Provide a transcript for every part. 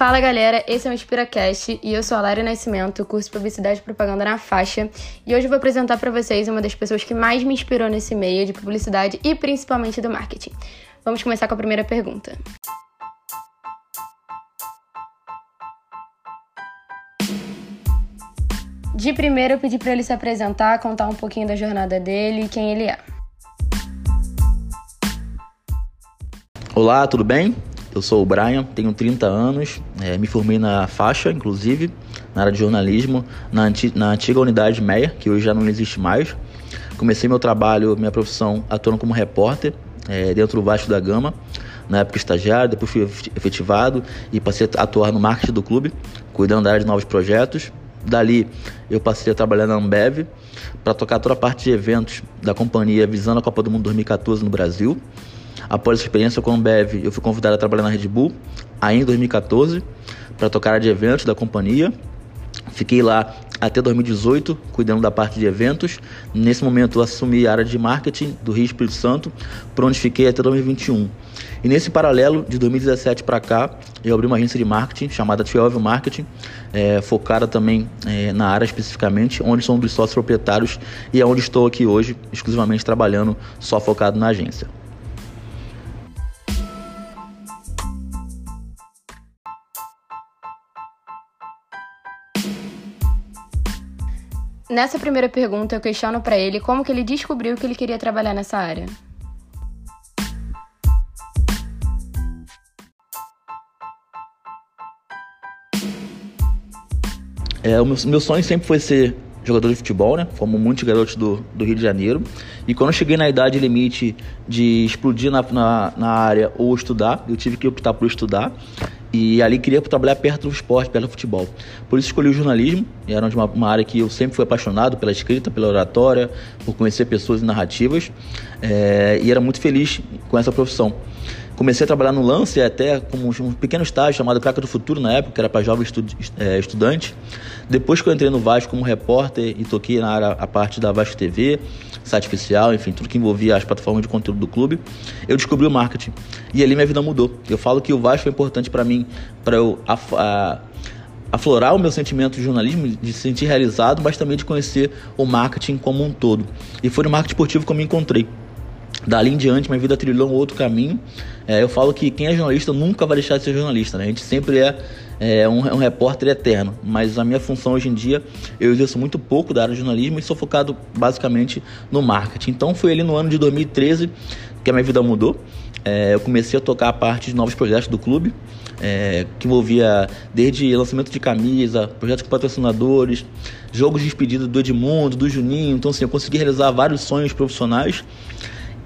Fala galera, esse é o InspiraCast e eu sou a Lara Nascimento, curso Publicidade e Propaganda na faixa, e hoje vou apresentar para vocês uma das pessoas que mais me inspirou nesse meio de publicidade e principalmente do marketing. Vamos começar com a primeira pergunta. De primeiro, eu pedi para ele se apresentar, contar um pouquinho da jornada dele e quem ele é. Olá, tudo bem? Eu sou o Brian, tenho 30 anos, é, me formei na faixa, inclusive, na área de jornalismo, na, anti na antiga unidade MEIA, que hoje já não existe mais. Comecei meu trabalho, minha profissão, atuando como repórter é, dentro do Vasco da Gama, na época estagiário, depois fui efetivado e passei a atuar no marketing do clube, cuidando da área de novos projetos. Dali eu passei a trabalhar na Ambev para tocar toda a parte de eventos da companhia visando a Copa do Mundo 2014 no Brasil. Após essa experiência com a Ambev, eu fui convidado a trabalhar na Red Bull, ainda em 2014, para tocar a de eventos da companhia. Fiquei lá até 2018, cuidando da parte de eventos. Nesse momento, assumi a área de marketing do Rio Espírito Santo, por onde fiquei até 2021. E nesse paralelo, de 2017 para cá, eu abri uma agência de marketing chamada Twelve Marketing, é, focada também é, na área especificamente, onde sou um dos sócios proprietários e é onde estou aqui hoje, exclusivamente trabalhando só focado na agência. Nessa primeira pergunta, eu questiono para ele como que ele descobriu que ele queria trabalhar nessa área. É, o meu, meu sonho sempre foi ser jogador de futebol, né? Como muitos garotos do, do Rio de Janeiro. E quando eu cheguei na idade limite de explodir na, na, na área ou estudar, eu tive que optar por estudar. E ali queria trabalhar perto do esporte, perto do futebol. Por isso escolhi o jornalismo, era uma, uma área que eu sempre fui apaixonado pela escrita, pela oratória, por conhecer pessoas e narrativas. É, e era muito feliz com essa profissão. Comecei a trabalhar no lance até como um pequeno estágio chamado Craca do Futuro na época, que era para jovem estu é, estudante. Depois que eu entrei no Vasco como repórter e toquei na área a parte da Vasco TV, site oficial, enfim, tudo que envolvia as plataformas de conteúdo do clube, eu descobri o marketing. E ali minha vida mudou. Eu falo que o Vasco foi importante para mim, para eu aflorar o meu sentimento de jornalismo, de se sentir realizado, mas também de conhecer o marketing como um todo. E foi no marketing esportivo que eu me encontrei. Dali em diante, minha vida trilhou um outro caminho. É, eu falo que quem é jornalista nunca vai deixar de ser jornalista, né? A gente sempre é, é um, um, repórter eterno. Mas a minha função hoje em dia, eu exerço muito pouco da área de jornalismo e sou focado basicamente no marketing. Então foi ali no ano de 2013 que a minha vida mudou. É, eu comecei a tocar a parte de novos projetos do clube, é, que envolvia desde lançamento de camisa, projetos com patrocinadores, jogos de despedida do Edmundo, do Juninho. Então, assim, eu consegui realizar vários sonhos profissionais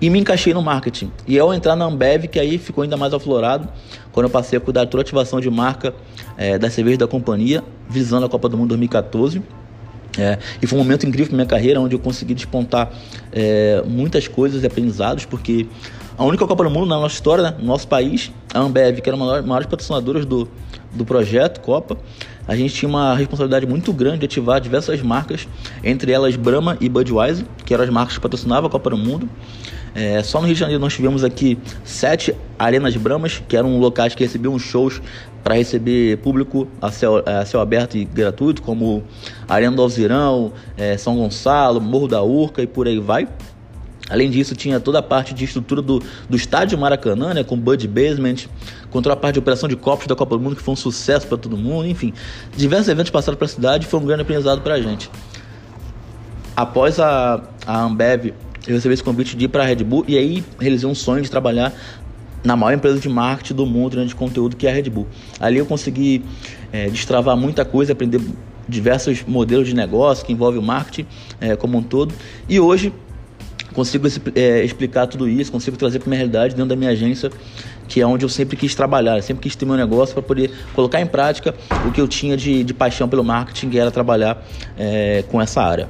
e me encaixei no marketing. E ao entrar na Ambev, que aí ficou ainda mais aflorado, quando eu passei a cuidar de toda a ativação de marca é, da cerveja da companhia, visando a Copa do Mundo 2014. É, e foi um momento incrível na minha carreira, onde eu consegui despontar é, muitas coisas e aprendizados, porque a única Copa do Mundo na nossa história, né, no nosso país, a Ambev, que era uma das maiores patrocinadoras do, do projeto Copa, a gente tinha uma responsabilidade muito grande de ativar diversas marcas, entre elas Brahma e Budweiser, que eram as marcas que patrocinavam a Copa do Mundo. É, só no Rio de Janeiro nós tivemos aqui sete arenas Bramas, que eram locais que recebiam shows para receber público a céu, a céu aberto e gratuito, como Arena do Alzirão, é, São Gonçalo, Morro da Urca e por aí vai. Além disso, tinha toda a parte de estrutura do, do estádio Maracanã, né, com Bud Basement, com toda a parte de operação de copos da Copa do Mundo, que foi um sucesso para todo mundo. Enfim, diversos eventos passaram para a cidade e foi um grande aprendizado para a gente. Após a, a Ambev eu recebi esse convite de ir para a Red Bull e aí realizei um sonho de trabalhar na maior empresa de marketing do mundo né, de conteúdo que é a Red Bull. Ali eu consegui é, destravar muita coisa, aprender diversos modelos de negócio que envolvem o marketing é, como um todo. E hoje consigo é, explicar tudo isso, consigo trazer para minha realidade dentro da minha agência, que é onde eu sempre quis trabalhar, sempre quis ter meu negócio para poder colocar em prática o que eu tinha de, de paixão pelo marketing, que era trabalhar é, com essa área.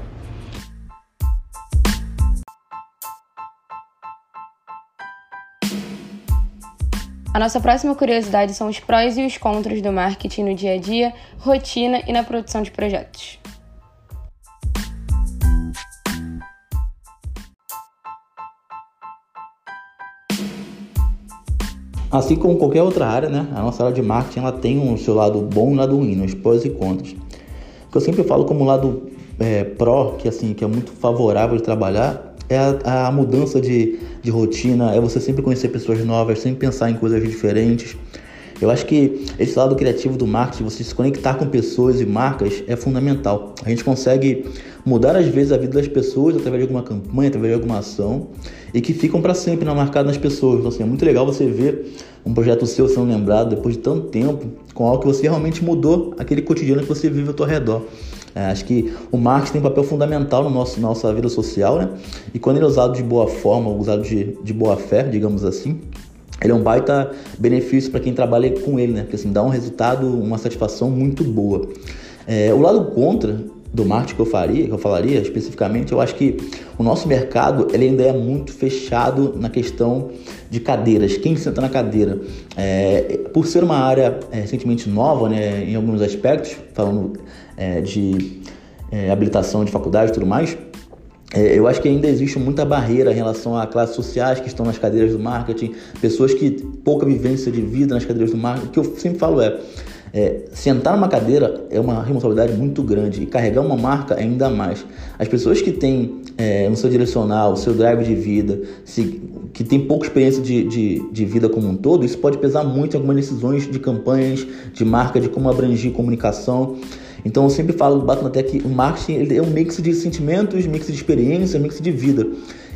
A nossa próxima curiosidade são os prós e os contras do marketing no dia a dia, rotina e na produção de projetos. Assim como qualquer outra área, né? A nossa área de marketing ela tem o seu lado bom e lado ruim, os prós e contras. Eu sempre falo como lado é, pró, que assim, que é muito favorável de trabalhar, é a, a, mudança de, de rotina, é você sempre conhecer pessoas novas, sempre pensar em coisas diferentes. Eu acho que esse lado criativo do marketing, você se conectar com pessoas e marcas, é fundamental. A gente consegue mudar às vezes a vida das pessoas através de alguma campanha, através de alguma ação e que ficam para sempre na nas pessoas. Então, assim, é muito legal você ver um projeto seu sendo lembrado depois de tanto tempo com algo que você realmente mudou aquele cotidiano que você vive ao seu redor. É, acho que o marketing tem um papel fundamental no nosso, nossa vida social, né? E quando ele é usado de boa forma, usado de, de boa fé, digamos assim, ele é um baita benefício para quem trabalha com ele, né? Porque assim, dá um resultado, uma satisfação muito boa. É, o lado contra do marketing que eu faria, que eu falaria especificamente, eu acho que o nosso mercado ele ainda é muito fechado na questão de cadeiras, quem senta na cadeira. É, por ser uma área é, recentemente nova, né, em alguns aspectos, falando é, de é, habilitação de faculdade e tudo mais, é, eu acho que ainda existe muita barreira em relação a classes sociais que estão nas cadeiras do marketing, pessoas que pouca vivência de vida nas cadeiras do marketing. O que eu sempre falo é, é, sentar numa cadeira é uma responsabilidade muito grande e carregar uma marca ainda mais. As pessoas que têm é, no seu direcional, o seu drive de vida, se, que tem pouca experiência de, de, de, vida como um todo, isso pode pesar muito em algumas decisões de campanhas, de marca, de como abranger comunicação. Então eu sempre falo, bato até que o marketing é um mix de sentimentos, mix de experiência, mix de vida.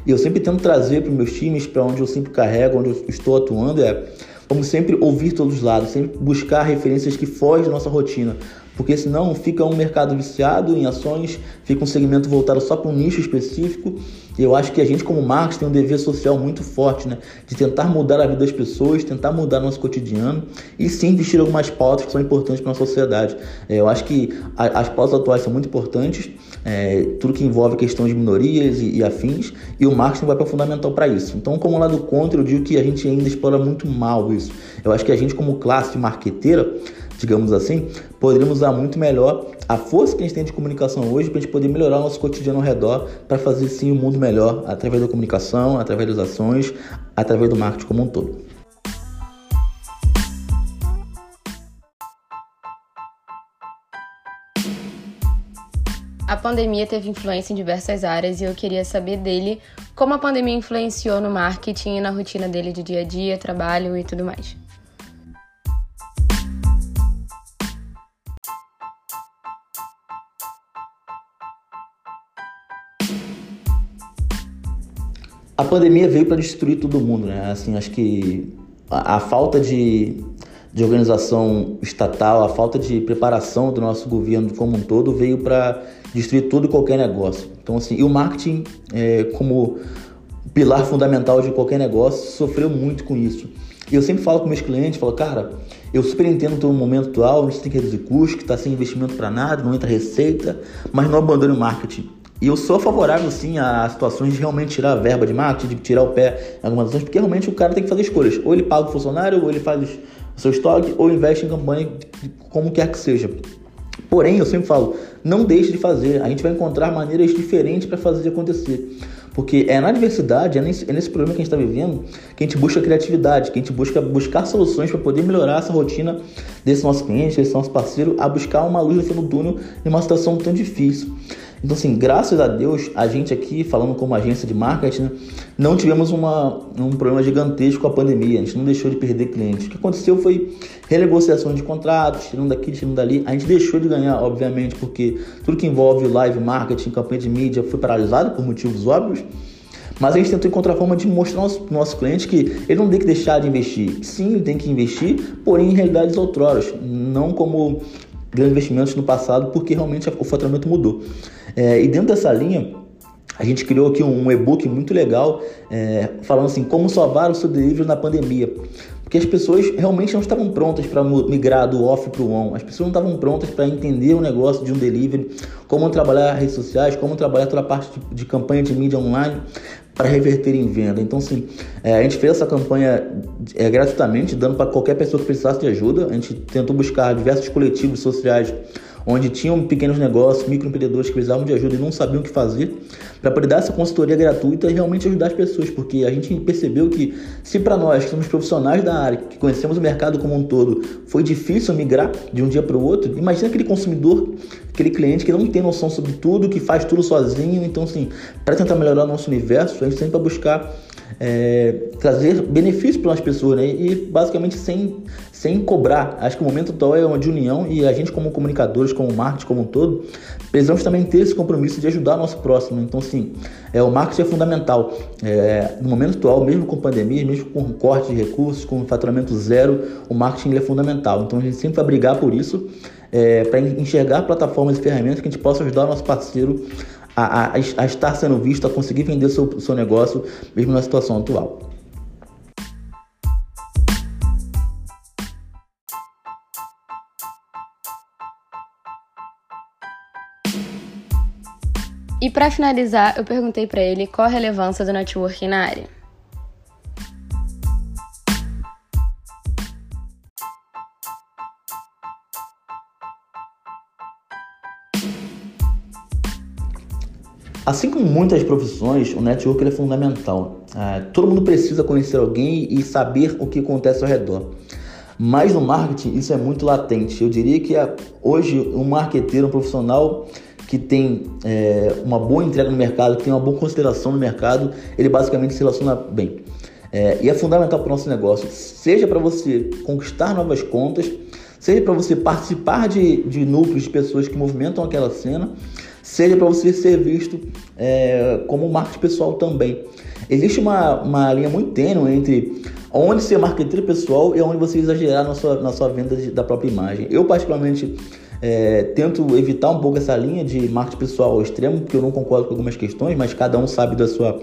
E eu sempre tento trazer para os meus times, para onde eu sempre carrego, onde eu estou atuando, é Vamos sempre ouvir todos os lados, sempre buscar referências que fogem da nossa rotina, porque senão fica um mercado viciado em ações, fica um segmento voltado só para um nicho específico. E eu acho que a gente, como marketing, tem um dever social muito forte, né? De tentar mudar a vida das pessoas, tentar mudar nosso cotidiano e sim investir algumas pautas que são importantes para a sociedade. É, eu acho que as pautas atuais são muito importantes, é, tudo que envolve questão de minorias e, e afins, e o marketing vai para fundamental para isso. Então, como lado contra, eu digo que a gente ainda explora muito mal isso. Eu acho que a gente, como classe marqueteira, digamos assim, poderíamos usar muito melhor a força que a gente tem de comunicação hoje para a gente poder melhorar o nosso cotidiano ao redor, para fazer sim o um mundo melhor através da comunicação, através das ações, através do marketing como um todo. A pandemia teve influência em diversas áreas e eu queria saber dele como a pandemia influenciou no marketing e na rotina dele de dia a dia, trabalho e tudo mais. A pandemia veio para destruir todo mundo, né? Assim, acho que a, a falta de, de organização estatal, a falta de preparação do nosso governo como um todo veio para destruir todo e qualquer negócio. Então, assim, e o marketing, é, como pilar fundamental de qualquer negócio, sofreu muito com isso. E eu sempre falo com meus clientes, falo, cara, eu super entendo todo momento atual, a gente tem que reduzir custos, que está sem investimento para nada, não entra receita, mas não abandone o marketing. E eu sou favorável, sim, a situações de realmente tirar a verba de marketing, de tirar o pé em algumas ações, porque realmente o cara tem que fazer escolhas. Ou ele paga o funcionário, ou ele faz o seu estoque, ou investe em campanha, como quer que seja. Porém, eu sempre falo, não deixe de fazer. A gente vai encontrar maneiras diferentes para fazer acontecer. Porque é na diversidade, é nesse, é nesse problema que a gente está vivendo, que a gente busca criatividade, que a gente busca buscar soluções para poder melhorar essa rotina desse nosso cliente, desse nosso parceiro, a buscar uma luz no fim do túnel em uma situação tão difícil. Então, assim, graças a Deus, a gente aqui, falando como agência de marketing, né, não tivemos uma, um problema gigantesco com a pandemia. A gente não deixou de perder clientes. O que aconteceu foi renegociação de contratos, tirando daqui, tirando dali. A gente deixou de ganhar, obviamente, porque tudo que envolve live marketing, campanha de mídia, foi paralisado por motivos óbvios. Mas a gente tentou encontrar forma de mostrar ao nosso, nosso cliente que ele não tem que deixar de investir. Sim, ele tem que investir, porém em realidades outroras, não como grandes investimentos no passado, porque realmente o faturamento mudou. É, e dentro dessa linha, a gente criou aqui um e-book muito legal é, falando assim como salvar o seu delivery na pandemia. Porque as pessoas realmente não estavam prontas para migrar do off para o on. As pessoas não estavam prontas para entender o negócio de um delivery, como trabalhar redes sociais, como trabalhar toda a parte de, de campanha de mídia online para reverter em venda. Então, sim, é, a gente fez essa campanha é, gratuitamente, dando para qualquer pessoa que precisasse de ajuda. A gente tentou buscar diversos coletivos sociais onde tinham pequenos negócios, microempreendedores que precisavam de ajuda e não sabiam o que fazer, para poder dar essa consultoria gratuita e realmente ajudar as pessoas, porque a gente percebeu que se para nós que somos profissionais da área, que conhecemos o mercado como um todo, foi difícil migrar de um dia para o outro, imagina aquele consumidor, aquele cliente que não tem noção sobre tudo, que faz tudo sozinho, então assim, para tentar melhorar o nosso universo, a gente sempre vai buscar é, trazer benefícios para as pessoas, né? E basicamente sem, sem cobrar. Acho que o momento atual é uma de união e a gente, como comunicadores, como marketing como um todo, precisamos também ter esse compromisso de ajudar o nosso próximo. Então, sim, é, o marketing é fundamental. É, no momento atual, mesmo com pandemia, mesmo com corte de recursos, com faturamento zero, o marketing é fundamental. Então, a gente sempre vai brigar por isso. É, para enxergar plataformas e ferramentas que a gente possa ajudar o nosso parceiro a, a, a estar sendo visto, a conseguir vender seu, seu negócio, mesmo na situação atual. E para finalizar, eu perguntei para ele qual a relevância do networking na área. Assim como muitas profissões, o network é fundamental. É, todo mundo precisa conhecer alguém e saber o que acontece ao redor. Mas no marketing isso é muito latente. Eu diria que é, hoje um marqueteiro, um profissional que tem é, uma boa entrega no mercado, que tem uma boa consideração no mercado, ele basicamente se relaciona bem. É, e é fundamental para o nosso negócio, seja para você conquistar novas contas, seja para você participar de, de núcleos de pessoas que movimentam aquela cena, seja para você ser visto é, como marketing pessoal também. Existe uma, uma linha muito tênue entre onde ser marketeiro pessoal e onde você exagerar na sua, na sua venda de, da própria imagem. Eu, particularmente, é, tento evitar um pouco essa linha de marketing pessoal ao extremo, porque eu não concordo com algumas questões, mas cada um sabe da sua,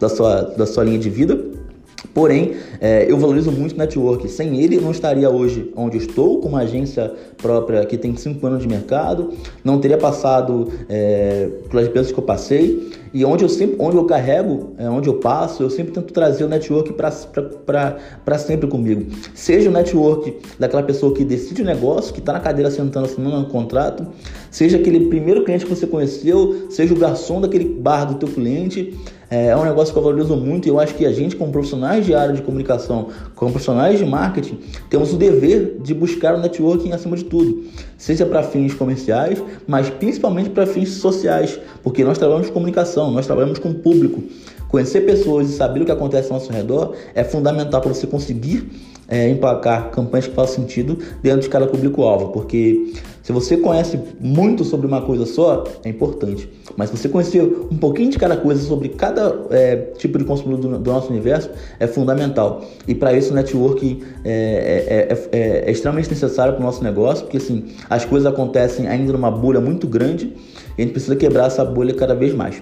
da sua, da sua linha de vida. Porém, é, eu valorizo muito o network. Sem ele, não estaria hoje onde estou, com uma agência própria que tem 5 anos de mercado, não teria passado é, pelas peças que eu passei. E onde eu sempre, onde eu carrego, é, onde eu passo, eu sempre tento trazer o network para sempre comigo. Seja o network daquela pessoa que decide o negócio, que está na cadeira sentando assinando um contrato, seja aquele primeiro cliente que você conheceu, seja o garçom daquele bar do teu cliente, é, é um negócio que eu valorizo muito e eu acho que a gente, como profissionais de área de comunicação, como profissionais de marketing, temos o dever de buscar o networking acima de tudo, seja para fins comerciais, mas principalmente para fins sociais, porque nós trabalhamos com comunicação, nós trabalhamos com o público. Conhecer pessoas e saber o que acontece ao nosso redor é fundamental para você conseguir é, emplacar campanhas que façam sentido dentro de cada público-alvo, porque se você conhece muito sobre uma coisa só, é importante. Mas se você conhecer um pouquinho de cada coisa sobre cada é, tipo de consumidor do, do, nosso universo, é fundamental. E para isso o network é, é, é, é extremamente necessário para o nosso negócio, porque assim, as coisas acontecem ainda numa bolha muito grande e a gente precisa quebrar essa bolha cada vez mais.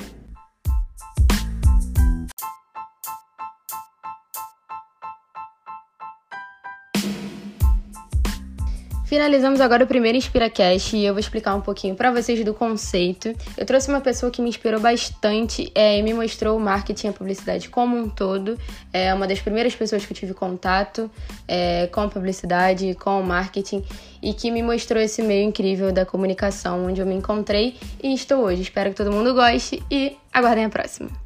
Finalizamos agora o primeiro InspiraCast e eu vou explicar um pouquinho para vocês do conceito. Eu trouxe uma pessoa que me inspirou bastante é, e me mostrou o marketing e a publicidade como um todo. É uma das primeiras pessoas que eu tive contato é, com a publicidade, com o marketing e que me mostrou esse meio incrível da comunicação onde eu me encontrei e estou hoje. Espero que todo mundo goste e aguardem a próxima.